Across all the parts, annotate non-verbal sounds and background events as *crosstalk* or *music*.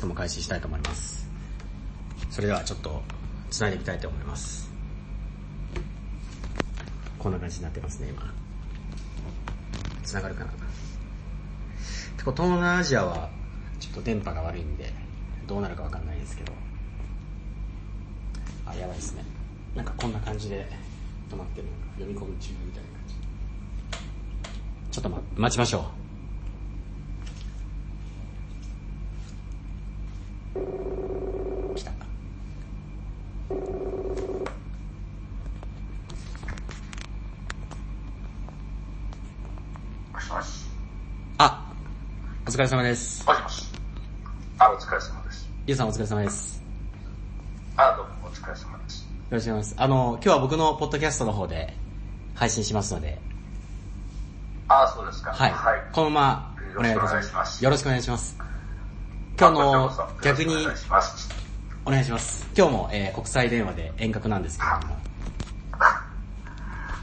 トも開始したいと思います。それではちょっと繋いでいきたいと思います。こんな感じになってますね、今。繋がるかな東南アジアはちょっと電波が悪いんで、どうなるかわかんないですけど。あ、やばいですね。なんかこんな感じで止まってる読み込む中みたいな感じ。ちょっと、ま、待ちましょう。来た。あ、お疲れ様です。もしもし。あ、お疲れ様です。ゆうさんお疲れ様です。あ、どうもお疲れ様です。よろしくお願いします。あの、今日は僕のポッドキャストの方で配信しますので、あ、そうですか。はい。はい。このままお願いいたします。よろしくお願いします。今日の逆にお願いします。今日も、えー国際電話で遠隔なんですけれども、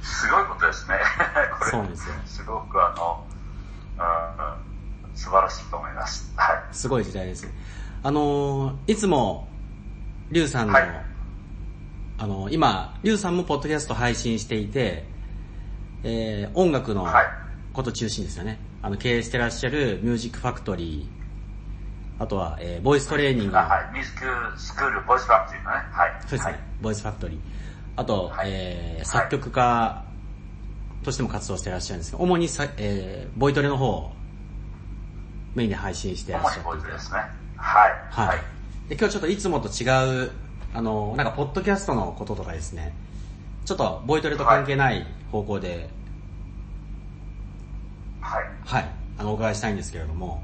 すごいことですね。*laughs* これそうなんですよすごくあの、うん、うん素晴らしいと思います。はい。すごい時代です。あのーいつも、リュウさんの、はいあのー今、リュウさんもポッドキャスト配信していて、えー音楽のはいこと中心ですよね。あの、経営してらっしゃる Music Factory、あとは、えーボイストレーニングはい。ミュージックスクール、 Voice Factory のね。はい。そうですね、はい。 Voice Factory。あと、はいえー作曲家としても活動してらっしゃるんですけど、主にさ、えーボイトレの方をメインで配信してらっしゃっていて主にボイス。ですね。はい。はい。で今日ちょっといつもと違う、あの、なんかポッドキャストのこととかですね、ちょっとボイトレと関係ない方向で、はい。はい、あの、お伺いしたいんですけれども、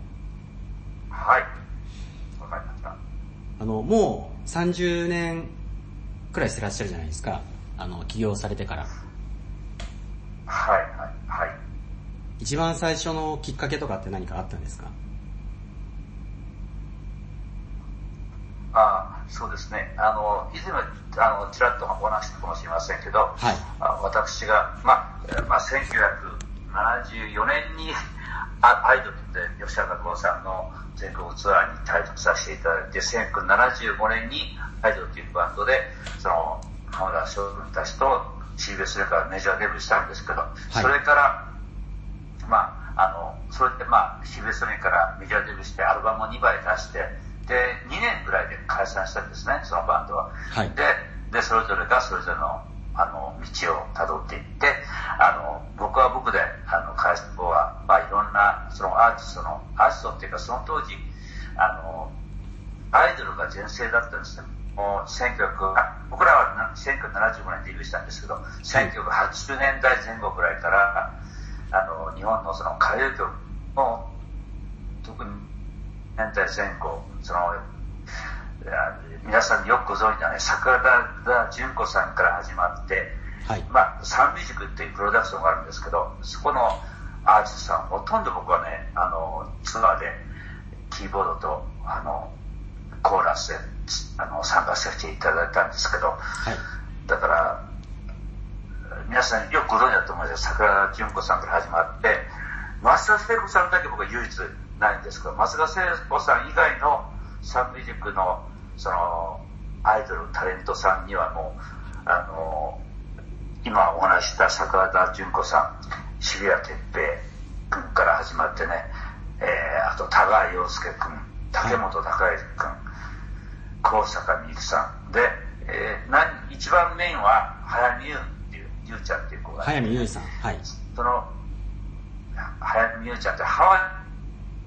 はい。あの、もう30年くらいしてらっしゃるじゃないですか。あの、起業されてから。はい。はい。はい。一番最初のきっかけとかって何かあったんですか？あそうですね。あの、以前は、あの、ちらっとお話したかもしれませんけど、はいあ私が、まあ、えーまあ、1974年に、あアイドルで吉田拓郎さんの全国ツアーに帯同させていただいて、1975年にアイドルというバンドで、その、浜田将軍たちと CBS レからメジャーデビューしたんですけど、いそれから、まあ、あの、それでまあ、CBS レからメジャーデビューしてアルバムを2枚出して、で、2年ぐらいで解散したんですね、そのバンドは。はいで、で、それぞれがそれぞれの、あの、道を辿っていって、あの、僕は僕で、あの、返す方は、まあ、いろんな、そのアーティストの、アーティストっていうか、その当時、あの、アイドルが全盛だったんですね。もう、1900、あ僕らはな1975年デビューしたんですけど、1980年代前後ぐらいから、あの、日本のその歌謡曲も、特に年代前後、その、皆さんよくご存知のね、桜田淳子さんから始まって、はい。まあ、サンミュージックっていうプロダクションがあるんですけど、そこのアーティストさん、ほとんど僕はね、あの、ツアーでキーボードと、あの、コーラスで、あの、参加させていただいたんですけど、はい。だから、皆さんよくご存知だと思うんですよ。桜田淳子さんから始まって、松田聖子さんだけ僕は唯一ないんですけど、松田聖子さん以外のサンミュージックの、その、アイドル、タレントさんにはもう、あの、今お話しした桜田淳子さん、渋谷哲平君から始まってね、えー、あと田川陽介君、竹本孝之君、高坂みゆきさん。で、えー、何、一番メインは、早見優っていう、ゆうちゃんっていう子が、早見優さん。はい。その、早見優ちゃんってハワイ、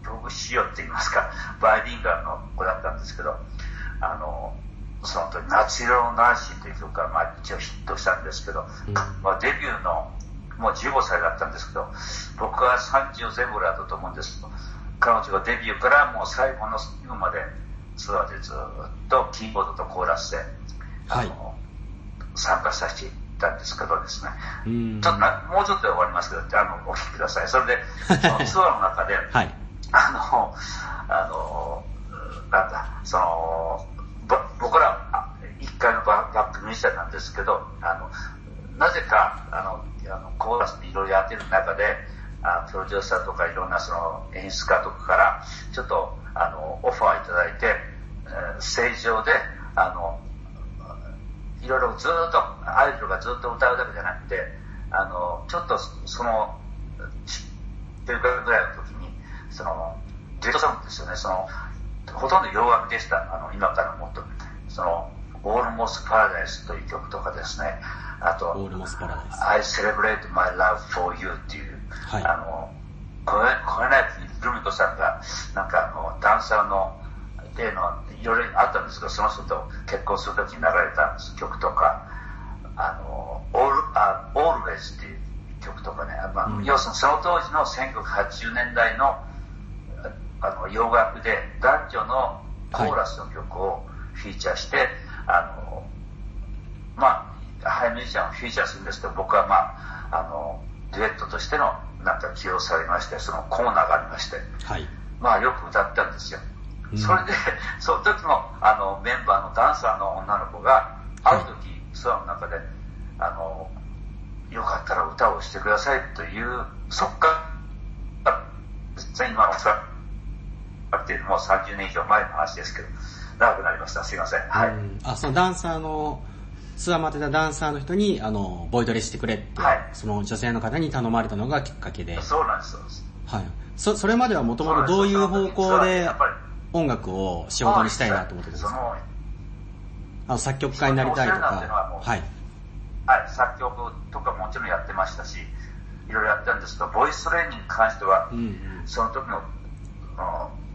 僕しようって言いますか、バイリンガルの子だったんですけど、あの、その時、夏色のナンシーという曲が、まあ一応ヒットしたんですけど、うんまあデビューの、もう15歳だったんですけど、僕は30前後だったと思うんですけど、彼女がデビューからもう最後の最後までツアーでずっとキーボードとコーラスで、あの、参加させていたんですけどですね。ちょっとな、もうちょっとで終わりますけど、あの、お聞きください。それで、そのツアーの中で、*laughs* はい。あの、あの、なんだ、その、ぼ僕ら、あ一回のババックミュージシャンなんですけど、あの、なぜか、あの、あのコーラスでいろいろやってる中で、あプロデューサーとかいろんなその演出家とかから、ちょっと、あの、オファーいただいて、えー、ステージ上で、あの、いろいろずっと、アイドルがずっと歌うだけじゃなくて、あの、ちょっとその、っていうかぐらいの時に、その、デュエットソングですよね、その、ほとんど洋楽でした、あの、今からもっと。モス・パラダイスという曲とかですね、あと。I celebrate my love for you っていう、はい、あの、これ、これね、ルミ子さんが、なんかあの、ダンサーの、例の、いろいろあったんですけど、その人と結婚するときに流れた曲とか、あの、オール、あ、オールウェイズっていう曲とかね、まあ、うん、要するにその当時の1980年代の、あの、洋楽で男女のコーラスの曲をフィーチャーして、はい、あの、まあ、ハイミュージシャンをフィーチャーするんですけど、僕はまあ、あの、デュエットとしてのなんか起用されまして、そのコーナーがありまして、はい、まあよく歌ったんですよ。うん、それで、*laughs* その時のあのメンバーのダンサーの女の子が、ある時、ツアーの中で、あの、よかったら歌をしてくださいという、そっか、今のさ、ってもう30年以上前の話ですけど、長くなりました。すいません。はい。あ、そのダンサーのツアー待ってたダンサーの人に、あの、ボイトレしてくれって、はい、その女性の方に頼まれたのがきっかけで。そうなんです、はい。そ、それまではもともとどういう方向で音楽を仕事にしたいなと思ってたんですか？あの、作曲家になりたいとか。はい。はい、作曲とかもちろんやってましたし、いろいろやったんですけど、ボイストレーニングに関しては、うんうん、その時の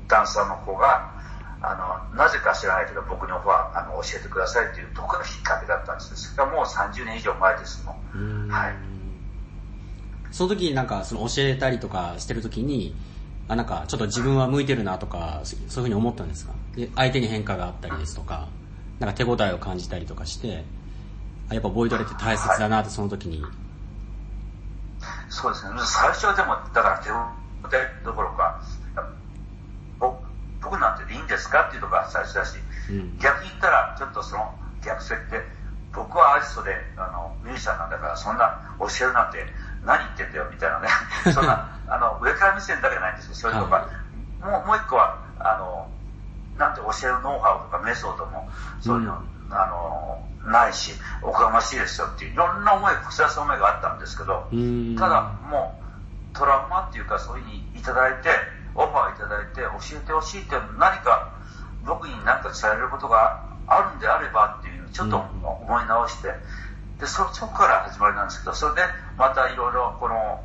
ダンサーの子が、あの、なぜか知らないけど僕にオファーあの教えてくださいっていうところがきっかけだったんです。それがもう30年以上前ですもん。はい。その時になんかその教えたりとかしてる時に、あ、なんかちょっと自分は向いてるなとか、そういうふうに思ったんですか？で相手に変化があったりですとか、なんか手応えを感じたりとかして、あやっぱボイトレって大切だなってその時に、はい、そうですね。最初はでも、だから手応えどころか、ですか？っていうとこが最初だし、うん、逆に言ったら、ちょっとその逆設定、僕はアーティストで、あの、ミュージシャンなんだから、そんな教えるなんて何言ってんだよ、みたいなね。*laughs* そんな、あの、上から目線だけじゃないんですよ、そういうとこは。もう、もう一個は、あの、なんて教えるノウハウとかメソッドも、そういうの、うん、あの、ないし、おこがましいですよっていう、いろんな思い、複雑な思いがあったんですけど、ただ、もう、トラウマっていうか、そういうふうにいただいて、オファーいただいて教えてほしいって何か僕に何か伝えることがあるんであればっていうちょっと思い直して、でそそこから始まりなんですけどそれでまたいろいろこの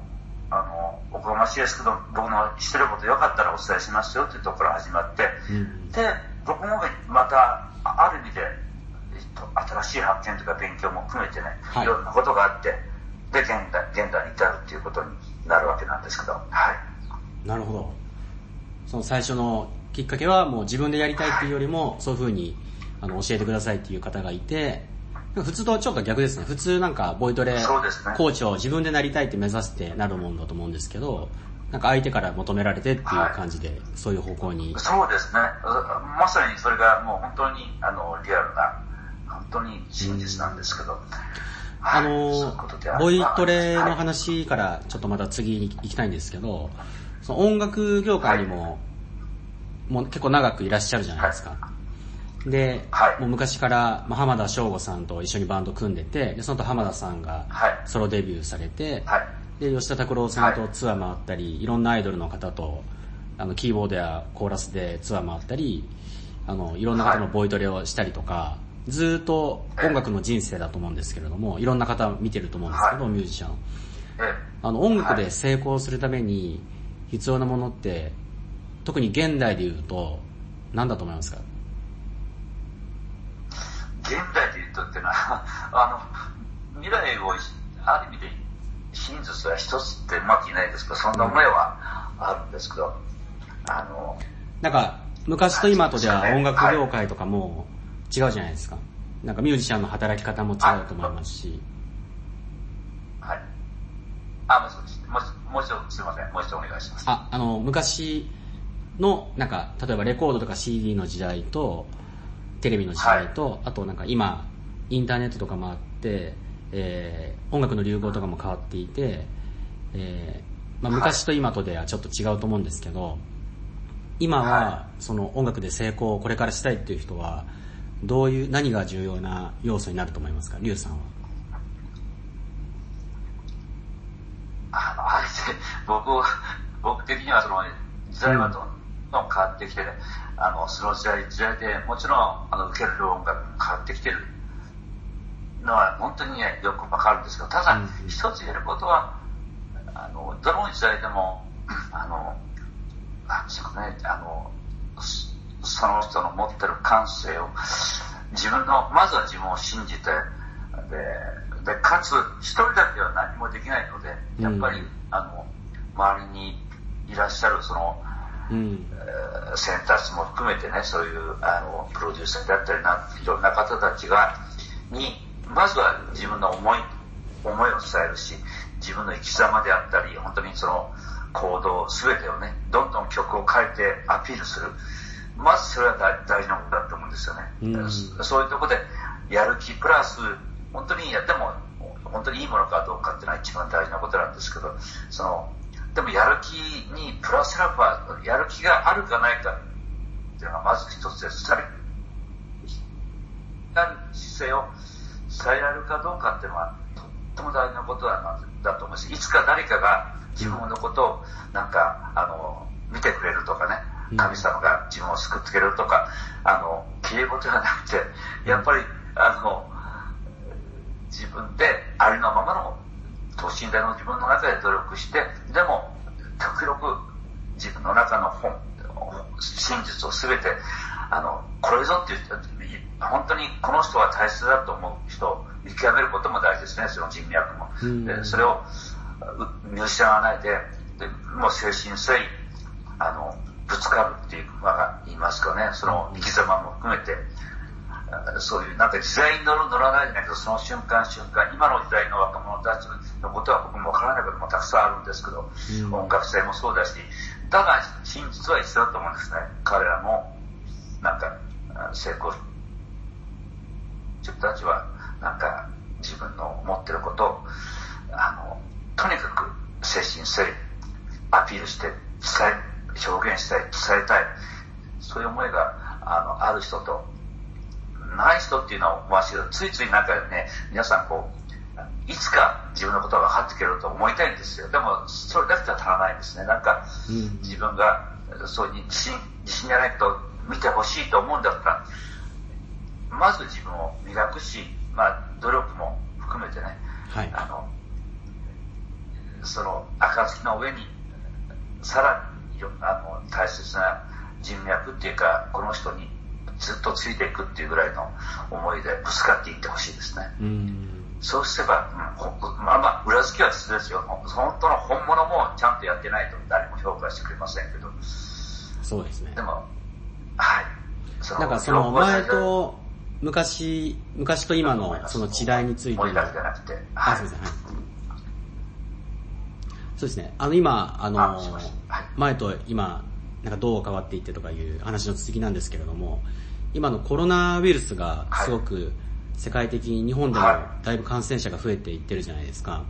あのおこがましいですけど僕の知ってることよかったらお伝えしますよっていうところから始まって、うん、で僕もまたある意味で、えっと、新しい発見とか勉強も含めてね、はい、いろんなことがあってで現代現代に至るっていうことになるわけなんですけどはい。なるほどその最初のきっかけはもう自分でやりたいっていうよりも、そういう風にあの教えてくださいっていう方がいて、普通とちょっと逆ですね。普通なんかボイトレ、コーチを自分でなりたいって目指してなるもんだと思うんですけど、なんか相手から求められてっていう感じで、はい、そういう方向に。そうですね。まさにそれがもう本当にあのリアルな、本当に真実なんですけど。あの、ボイトレの話からちょっとまた次に行きたいんですけど、その音楽業界にも、もう結構長くいらっしゃるじゃないですか。で、もう昔から、まあ、浜田省吾さんと一緒にバンド組んでて、でその後浜田さんがソロデビューされて、で、吉田拓郎さんとツアー回ったり、いろんなアイドルの方と、あの、キーボードやコーラスでツアー回ったり、あの、いろんな方のボイトレをしたりとか、ずっと音楽の人生だと思うんですけれども、いろんな方見てると思うんですけど、ミュージシャン。あの、音楽で成功するために、必要なものって、特に現代で言うと、何だと思いますか？現代で言うとっていうのは、*laughs* あの、未来をある意味で真実は一つってうまくいないですけど、そんな思いはあるんですけど、あの、なんか、昔と今とでは音楽業界とかも違うじゃないですか。なんかミュージシャンの働き方も違うと思いますし。はい。あ、もう一度すいません、もう一度お願いします。あ、あの、昔の、なんか、例えばレコードとか CD の時代と、テレビの時代と、はい、あとなんか今、インターネットとかもあって、えー、音楽の流行とかも変わっていて、えー、まあ、昔と今とではちょっと違うと思うんですけど、今はその音楽で成功をこれからしたいっていう人は、どういう、何が重要な要素になると思いますか？リュウさんは。あの、あれで、僕、*laughs* 僕的にはその、時代はどん。どん変わってきて、ね、あの、その時代、時代でもちろん、あの、受ける音楽も変わってきてる。のは、本当にね、よくわかるんですけど、ただ、一つ言えることは、あの、どの時代でも、あの、なんでしょうね、あの、その人の持ってる感性を、自分の、まずは自分を信じて、で、でかつ、一人だけは何もできないので、やっぱり、うん、あの、周りにいらっしゃる、その、うん、えー、選択肢も含めてね、そういう、あの、プロデューサーだったりな、いろんな方たちが、に、まずは自分の思い、思いを伝えるし、自分の生き様であったり、本当にその行動すべてをね、どんどん曲を変えてアピールする。まずそれは大事なことだと思うんですよね。うん、そういうところで、やる気プラス、本当にやっても、本当にいいものかどうかっていうのは一番大事なことなんですけど、その、でもやる気にプラスアルファ、やる気があるかないかっていうのがまず一つです。さ姿勢を伝えられるかどうかっていうのは、とっても大事なことだだと思うし、いつか誰かが自分のことをなんか、あの、見てくれるとかね、神様が自分を救ってくれるとか、あの、きれい事じゃなくて、やっぱり、あの、自分でありのままの等身大の自分の中で努力して、でも、極力自分の中の本、真実を全て、あの、これぞっていう人、本当にこの人は大切だと思う人を見極めることも大事ですね、その人脈も。でそれを見失わないで、でもう精神性、あの、ぶつかるっていう、まあ、言いますかね、その生き様も含めて、そういう、なんか時代に乗る乗らないじゃないけど、その瞬間瞬間、今の時代の若者たちのことは僕もわからないこともたくさんあるんですけど、うん、音楽性もそうだし、だが真実は一緒だと思うんですね。彼らも、なんか、成功自分たちは、なんか、自分の持ってることを、あの、とにかく精神性、アピールして、伝え、表現したい、伝えたい、そういう思いが、あの、ある人と、ない人っていうのは思わしいけど、ついついなんかね、皆さんこう、いつか自分のことが分かってくれると思いたいんですよ。でも、それだけじゃ足らないですね。なんか、自分が、そういう自信、自信じゃないと見てほしいと思うんだったら、まず自分を磨くし、まあ、努力も含めてね、はい、あの、その暁の上に、さらにあの大切な人脈っていうか、この人にずっとついていくっていうぐらいの思いでぶつかっていってほしいですね。うんそうすれば、うん、まあまあ、裏付きは必要ですよ。本当の本物もちゃんとやってないと誰も評価してくれませんけど。そうですね。でも、はい。なんかその前と昔、昔と今のその違いについて。思い出じゃなくて。はい、あ、すみません。はい。そうですね。あの今、あの、前と今、なんかどう変わっていってとかいう話の続きなんですけれども、今のコロナウイルスがすごく世界的に日本でもだいぶ感染者が増えていってるじゃないですか。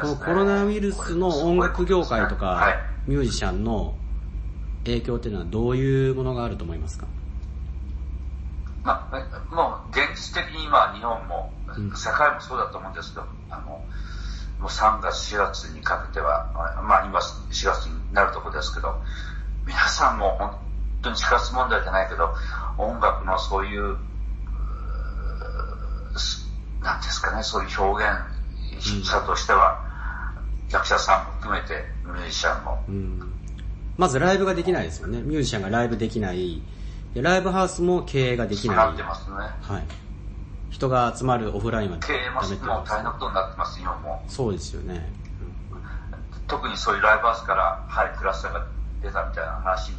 このコロナウイルスの音楽業界とかミュージシャンの影響っていうのはどういうものがあると思いますか？まあ、もう現実的に今日本も、世界もそうだと思うんですけど、あの、もう3月、4月にかけては、まあ今4月になるところですけど、皆さんも本当に死活問題じゃないけど、音楽のそういう、なんですかね、そういう表現者としては、役者さんも含めてミュージシャンも、うん、まずライブができないですよね。ミュージシャンがライブできない。でライブハウスも経営ができない。なってますね。はい。人が集まるオフラインは経営ももう大変なことになってます、今も。そうですよね。特にそういうライブハウスから、はい、クラスターが出たみたいな話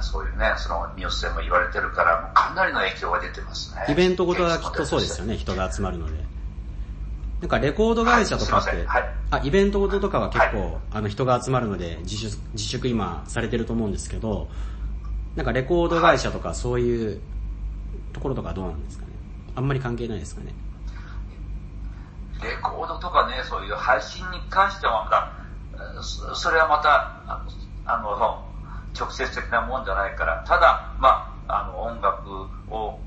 そういうね、そのニュースでも言われてるから、かなりの影響が出てますね。イベントごとはきっとそうですよね、人が集まるので。なんかレコード会社とかって、はい、あ、イベントごととかは結構、はい、あの人が集まるので自粛、自粛今されてると思うんですけど、なんかレコード会社とかそういうところとかどうなんですかね？あんまり関係ないですかね？レコードとかね、そういう配信に関してはまた、それはまた、あの、直接的なもんじゃないから、ただ、まあ、あの、音楽を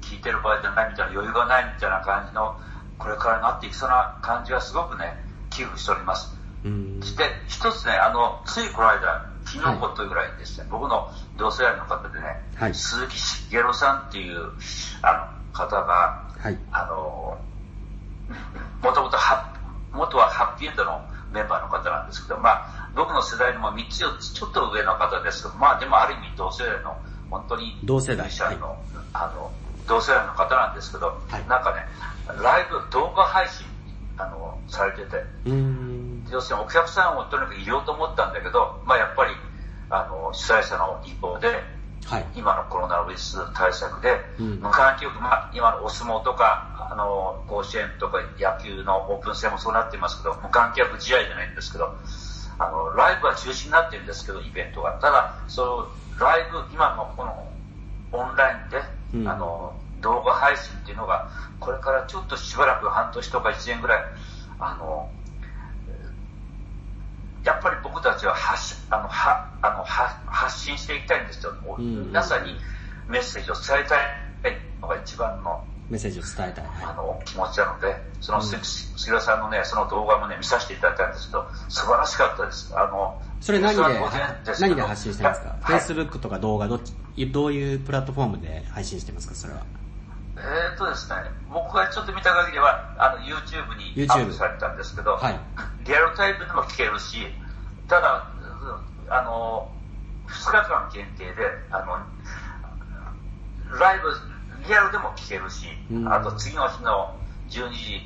聴いてる場合じゃないみたいな余裕がないみたいな感じの、これからなっていきそうな感じがすごくね、寄付しております。そして、一つね、あの、ついこの間、昨日ほっとぐらいにですね、はい、僕の同世代の方でね、はい、鈴木茂さんっていう、あの、方が、はい、あの、もともとは、元はハッピーエンドのメンバーの方なんですけど、まあ、僕の世代の3つ4つちょっと上の方ですけど、まあでもある意味同世代の、本当に、同世代。の、はい、あの、同世代の方なんですけど、はい、なんかね、ライブ、動画配信、あの、されてて、要するにお客さんをとにかく入れようと思ったんだけど、まあやっぱり、あの、主催者の一方で、はい、今のコロナウイルス対策で、うん、無観客、まあ、今のお相撲とか、あの、甲子園とか野球のオープン戦もそうなってますけど、無観客試合じゃないんですけど、あの、ライブは中止になってるんですけど、イベントが。ただ、その、ライブ、今のこの、オンラインで、うん、あの、動画配信っていうのが、これからちょっとしばらく半年とか1年ぐらい、あの、やっぱり僕たちは発あのはあのは発信していきたいんですよ。うん、皆さんにメッセージを伝えたいのが一番のメッセージを伝えたい。あの、気持ちなので、その杉浦さんのね、その動画もね、見させていただいたんですけど、素晴らしかったです。あの、それ何で、何で発信してますか、はい、?Facebook とか動画どっち、どういうプラットフォームで配信してますか？それは。えー、っとですね、僕がちょっと見た限りは、あの、YouTube にアップされたんですけど、はい、リアルタイプでも聞けるし、ただ、あの、2日間限定で、あの、ライブ、リアルでも聞けるし、うん、あと次の日の12時、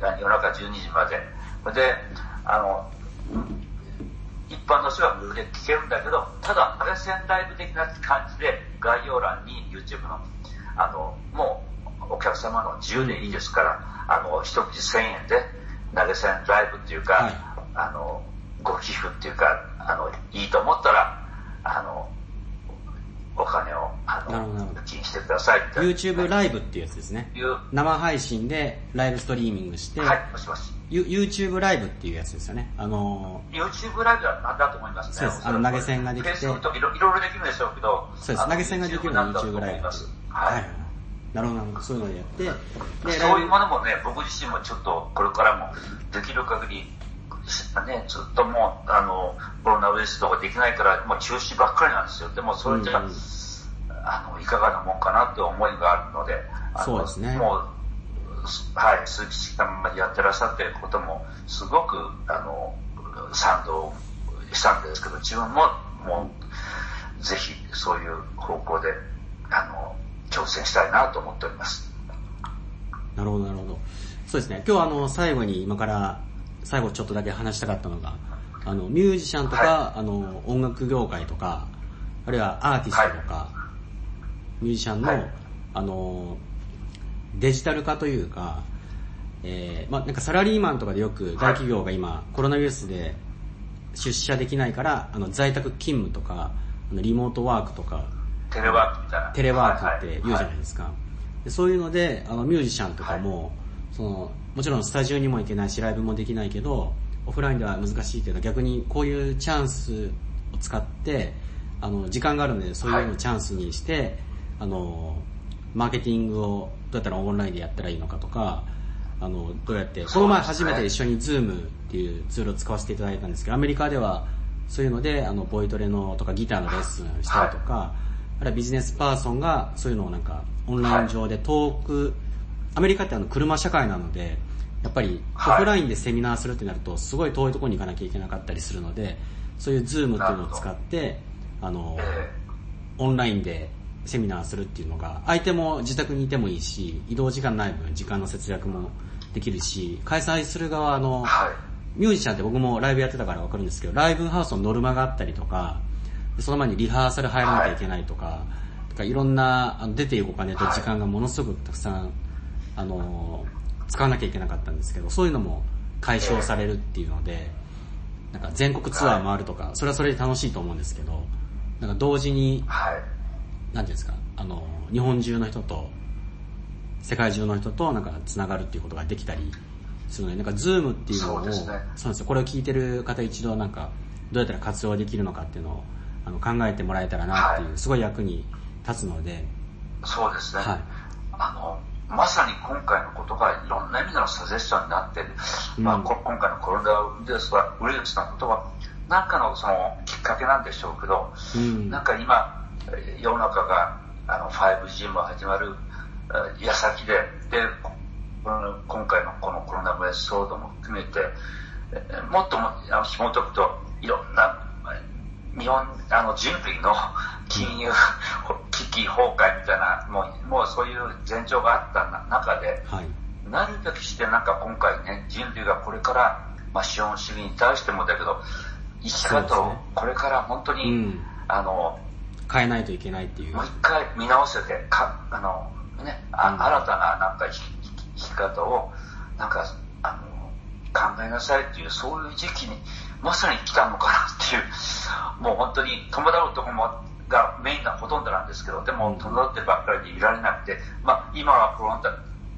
夜中12時まで。で、あの、一般の人は無料で聞けるんだけど、ただ、あれ戦ライブ的な感じで概要欄に YouTube の、あの、もうお客様の自由でいいですから、あの、一口1000円で投げ銭ライブっていうか、はい、あの、ご寄付っていうか、あの、いいと思ったら、あの、お金を、あの、金してください。YouTube ライブっていうやつですね。生配信でライブストリーミングして、はい、もしもし。YouTube ライブっていうやつですよね。あのー、YouTube ライブはなんだと思いますね？そうです。あの、投げ銭ができて。いろいろできるんでしょうけど。そうです。投げ銭ができるのは YouTube ライブ。はい。なるほど、なるほど。そういうのをやって。で、そういうものもね、僕自身もちょっとこれからもできる限りね、ずっともう、あの、コロナウイルスとかできないから、もう中止ばっかりなんですよ。でもそれじゃ、うん、あの、いかがなもんかなって思いがあるので、そうですね。もう、はい、鈴木さんまでやってらっしゃってることも、すごく、あの、賛同したんですけど、自分も、もう、ぜひ、そういう方向で、あの、挑戦したいなと思っております。なるほど、なるほど。そうですね。今日はあの、最後に今から最後ちょっとだけ話したかったのが、あの、ミュージシャンとか、はい、あの、音楽業界とか、あるいはアーティストとか、はい、ミュージシャンの、はい、あの、デジタル化というか、えー、まあなんかサラリーマンとかでよく大企業が今、コロナウイルスで出社できないから、あの、在宅勤務とか、あのリモートワークとか、テレワークみたいな。テレワークって言うじゃないですか。でそういうので、あの、ミュージシャンとかも、その、もちろんスタジオにも行けないし、ライブもできないけど、オフラインでは難しいけど、逆にこういうチャンスを使って、あの、時間があるので、そういうのをチャンスにして、はい、あの、マーケティングをどうやったらオンラインでやったらいいのかとか、あの、どうやって、この前初めて一緒に Zoom っていうツールを使わせていただいたんですけど、アメリカではそういうので、あの、ボイトレのとかギターのレッスンしたりとか、はい、あるいはビジネスパーソンがそういうのをなんか、オンライン上でトーク、アメリカってあの車社会なので、やっぱりオフラインでセミナーするってなると、すごい遠いところに行かなきゃいけなかったりするので、そういう Zoom っていうのを使って、あの、オンラインでセミナーするっていうのが、相手も自宅にいてもいいし、移動時間ない分時間の節約もできるし、開催する側の、ミュージシャンって僕もライブやってたからわかるんですけど、ライブハウスのノルマがあったりとか、その前にリハーサル入らなきゃいけないとか、とかいろんな出ていくお金と時間がものすごくたくさん、あの、使わなきゃいけなかったんですけど、そういうのも解消されるっていうので、なんか全国ツアー回るとか、それはそれで楽しいと思うんですけど、なんか同時に、はい、なんていうんですか、あの、日本中の人と、世界中の人となんか繋がるっていうことができたりするので、なんかズームっていうのを、そう,、ね、そうですよ、これを聞いてる方一度なんか、どうやったら活用できるのかっていうのを、あの考えてもらえたらなっていう、はい、すごい役に立つので。そうですね。はい。あの、まさに今回のことがいろんな意味でのサジェスションになって、うん、まあ、今回のコロナウイルスは、ウイルスのことは、なんかのそのきっかけなんでしょうけど、うん、なんか今、世の中があの 5G も始まる矢先で、で、今回のこのコロナウイルス騒動も含めて、もっとも紐解くと、いろんな、日本、あの人類の金融 *laughs* 危機崩壊みたいな、もうもうそういう前兆があった中で、はい、何かしてなんか今回ね、人類がこれから、まあ、資本主義に対してもだけど、生き方をこれから本当に、ね。うん、あの、変えないといけないっていう。もう一回見直せて、か、あの、ね、あ、うん、新たななんか生き方を、なんか、あの、考えなさいっていう、そういう時期に、まさに来たのかなっていう、もう本当に友達こも、がメインがほとんどなんですけど、でも友達ってばっかりでいられなくて、まあ今はコロナ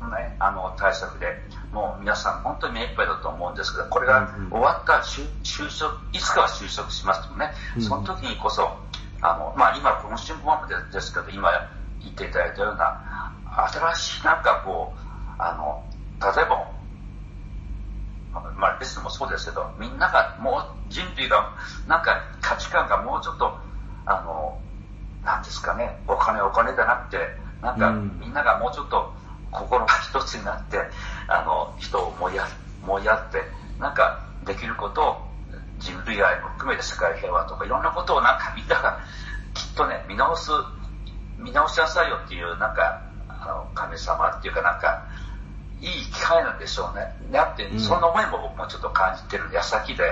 ね、あの対策で、もう皆さん本当に目いっぱいだと思うんですけど、これが終わった就職、いつかは就職しますとね、その時にこそ、あの、まあ今この新聞はですけど、今言っていただいたような、新しいなんかこう、あの、例えば、まあレスもそうですけど、みんながもう人類が、なんか価値観がもうちょっと、あの、なんですかね、お金お金じゃなくて、なんかみんながもうちょっと心が一つになって、あの、人を思いや思いやって、なんかできることを人類愛も含めて世界平和とかいろんなことをなんかみんながきっとね、見直す、見直しなさいよっていう、なんか、あの、神様っていうかなんか、いい機会なんでしょうね。だって、そん。な思いも僕もちょっと感じてる。矢先で、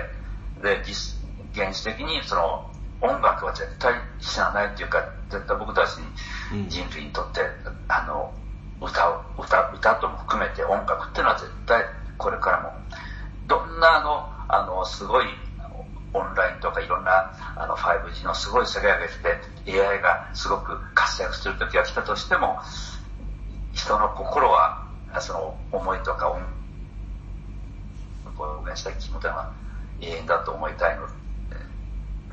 で、実、現実的にその、音楽は絶対死なないっていうか、絶対僕たちに、人類にとって、うん、あの、歌を、歌、歌とも含めて音楽っていうのは絶対これからも、どんなあの、あの、すごいオンラインとかいろんなあの 5G のすごい世界が来て AI がすごく活躍する時が来たとしても人の心はその思いとか音表現した気持ちは永遠だと思いたいので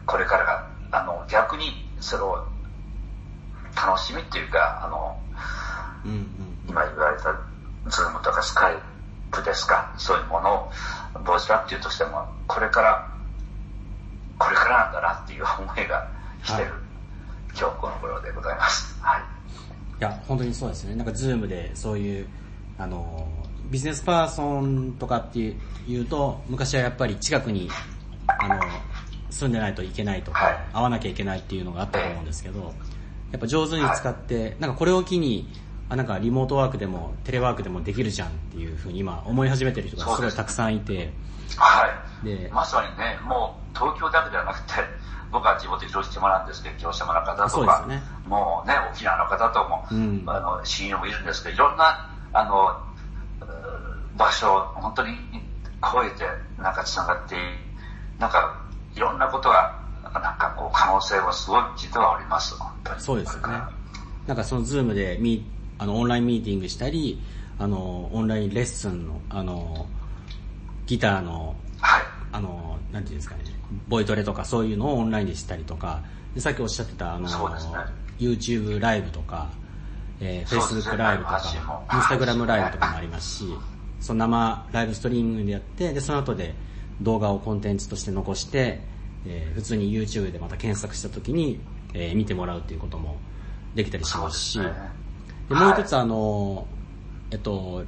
これからがあの逆にそれを楽しみっていうかあの、うんうん、今言われた Zoom とか Skype ですか？そういうものをボイスラップとしてもこれからこれからなんだなっていう思いがしてる、はい、今日この頃でございます。はい。いや、本当にそうですね。なんかズームでそういう、あの、ビジネスパーソンとかっていうと、昔はやっぱり近くに、あの、住んでないといけないとか、はい、会わなきゃいけないっていうのがあったと思うんですけど、やっぱ上手に使って、はい、なんかこれを機に、あなんかリモートワークでもテレワークでもできるじゃんっていうふうに今思い始めてる人がすごいたくさんいて、はい。で、まさにね、もう東京だけではなくて、僕は地元広島なんですけど、広島の方とか、ね、もうね、沖縄の方とも、うん、あの、親友もいるんですけど、いろんな、あの、場所を本当に超えて、なんか繋がって、なんか、いろんなことが、なんかこう、可能性はすごい実はあります、本当に。そうですよね。なんかそのズームでミあの、オンラインミーティングしたり、あの、オンラインレッスンの、あの、ギターの、はい、あの、なんていうんですかね、ボイトレとかそういうのをオンラインでしたりとか、でさっきおっしゃってた、あの、ね、YouTube ライブとか、えー、Facebook ライブとか、Instagram ライブとかもありますし、その生ライブストリーミングでやって、で、その後で動画をコンテンツとして残して、えー、普通に YouTube でまた検索した時に、えー、見てもらうっていうこともできたりしますし、で、ね、もう一つあの、えっと、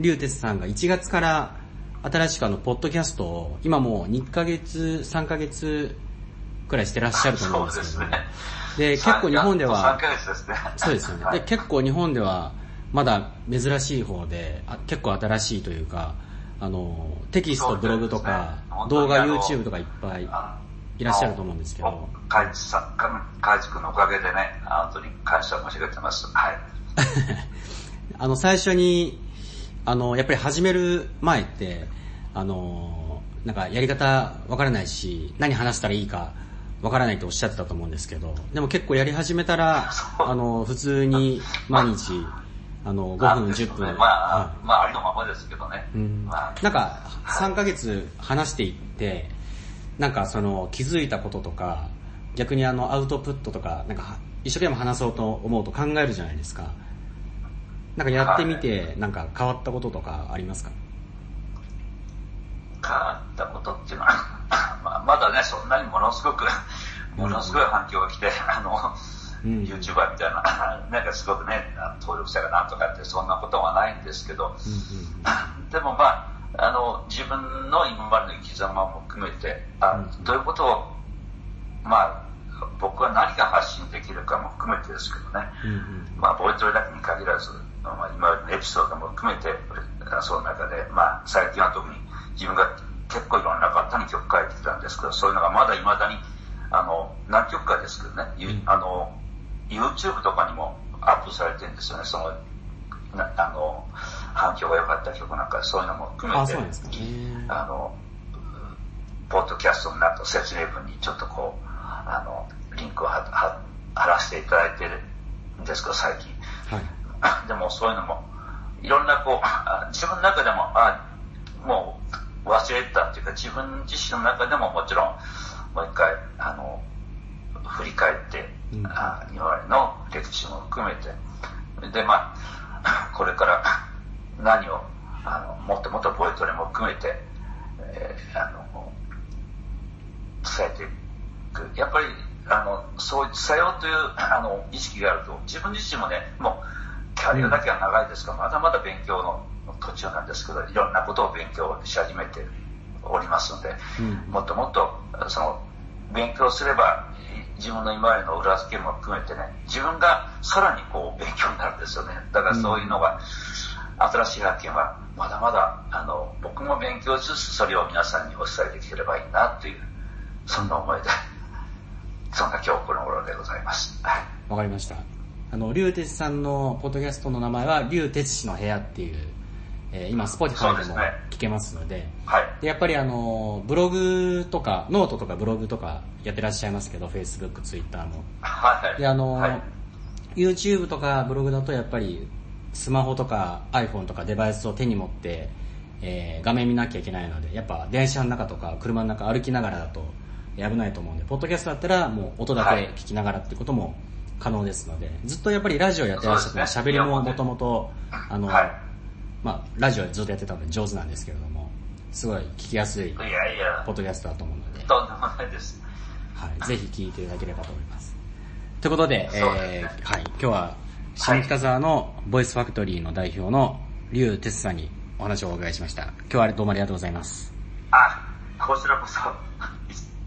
リュウテスさんが1月から新しくあの、ポッドキャストを、今もう2ヶ月、3ヶ月くらいしてらっしゃると思うんですけど、ね、で、結構日本では、そうですよね。で、結構日本では、まだ珍しい方であ、結構新しいというか、あの、テキスト、ブログとか、動画、YouTube とかいっぱいいらっしゃると思うんですけど。カイチさん、カイチ君のおかげでね、本当に感謝申し上げてます。はい。*laughs* あの、最初に、あの、やっぱり始める前って、あの、なんかやり方わからないし、何話したらいいかわからないとおっしゃってたと思うんですけど、でも結構やり始めたら、あの、普通に毎日、あの、5分、10分。まあ、はい、まあ、ありのままですけどね。うん。まあ、なんか、3ヶ月話していって、なんかその気づいたこととか、逆にあのアウトプットとか、なんか一生懸命話そうと思うと考えるじゃないですか。なんかやってみて、なんか変わったこととかありますか？変わったことっていうのは、まあ、まだね、そんなにものすごく、ものすごい反響が来て、あの、うん、YouTuber みたいな、*laughs* なんかすごくね、登録者がなんとかってそんなことはないんですけど、*laughs* でもまあ、あの、自分の今までの生き様も含めて、あどういうことを、まあ、僕は何が発信できるかも含めてですけどね、まあ、ボイトレだけに限らず、まあ、今までのエピソードも含めて、その中で、まあ、最近は特に自分が結構いろんな方に曲書いてきたんですけど、そういうのがまだ未だに、あの、何曲かですけどね、うん、あの、YouTube とかにもアップされてるんですよね、その、なあの、反響が良かった曲なんかそういうのも含めて、あ、ね、の、ポッドキャストの中説明文にちょっとこう、あの、リンクを貼らせていただいてるんですけど、最近。はい、*laughs* でもそういうのも、いろんなこう、自分の中でも、あもう忘れてたっていうか、自分自身の中でももちろん、もう一回、あの、振り返って、うん、あ今までの歴史も含めて、で、まあ、*laughs* これから何を、あの、もっともっとボイトレも含めて、えー、あの、伝えていく。やっぱり、あの、そう伝えようという、あの、意識があると、自分自身もね、もう、キャリアだけは長いですから、まだまだ勉強の途中なんですけど、いろんなことを勉強し始めておりますので、うん、もっともっと、その、勉強すれば、自分の今までの裏付けも含めてね、自分がさらにこう勉強になるんですよね。だからそういうのが、新しい発見はまだまだ、あの、僕も勉強しつつそれを皆さんにお伝えできればいいなという、そんな思いで、そんな今日この頃でございます。わかりました。あの、竜哲さんのポッドキャストの名前は、竜哲氏の部屋っていう、えー、今、 Spotify でも聞けますので、ではい。で、やっぱりあの、ブログとか、ノートとかブログとかやってらっしゃいますけど、Facebook、Twitter も。はい。で、あの、はい、YouTube とかブログだとやっぱり、スマホとか iPhone とかデバイスを手に持って、えー、画面見なきゃいけないので、やっぱ電車の中とか車の中歩きながらだと危ないと思うんで、ポッドキャストだったらもう音だけ聞きながらってことも可能ですので、ずっとやっぱりラジオやってらっしゃって、喋、ね、りももともと、あの、はいまあ、ラジオずっとやってたので上手なんですけれども、すごい聞きやすい、ポッドキャストだと思うので。とんでもないです。はい、ぜひ聞いていただければと思います。ということで、えー、はい、今日は、下北沢のボイスファクトリーの代表の劉哲さんにお話をお伺いしました。今日はどうもありがとうございます。あ、こちらこそ、あ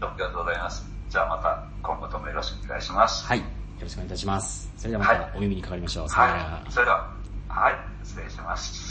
りがとうございます。じゃあまた今後ともよろしくお願いします。はい。よろしくお願いいたします。それではまたお耳にかかりましょう。はい、さよなら。それでは、はい、失礼します。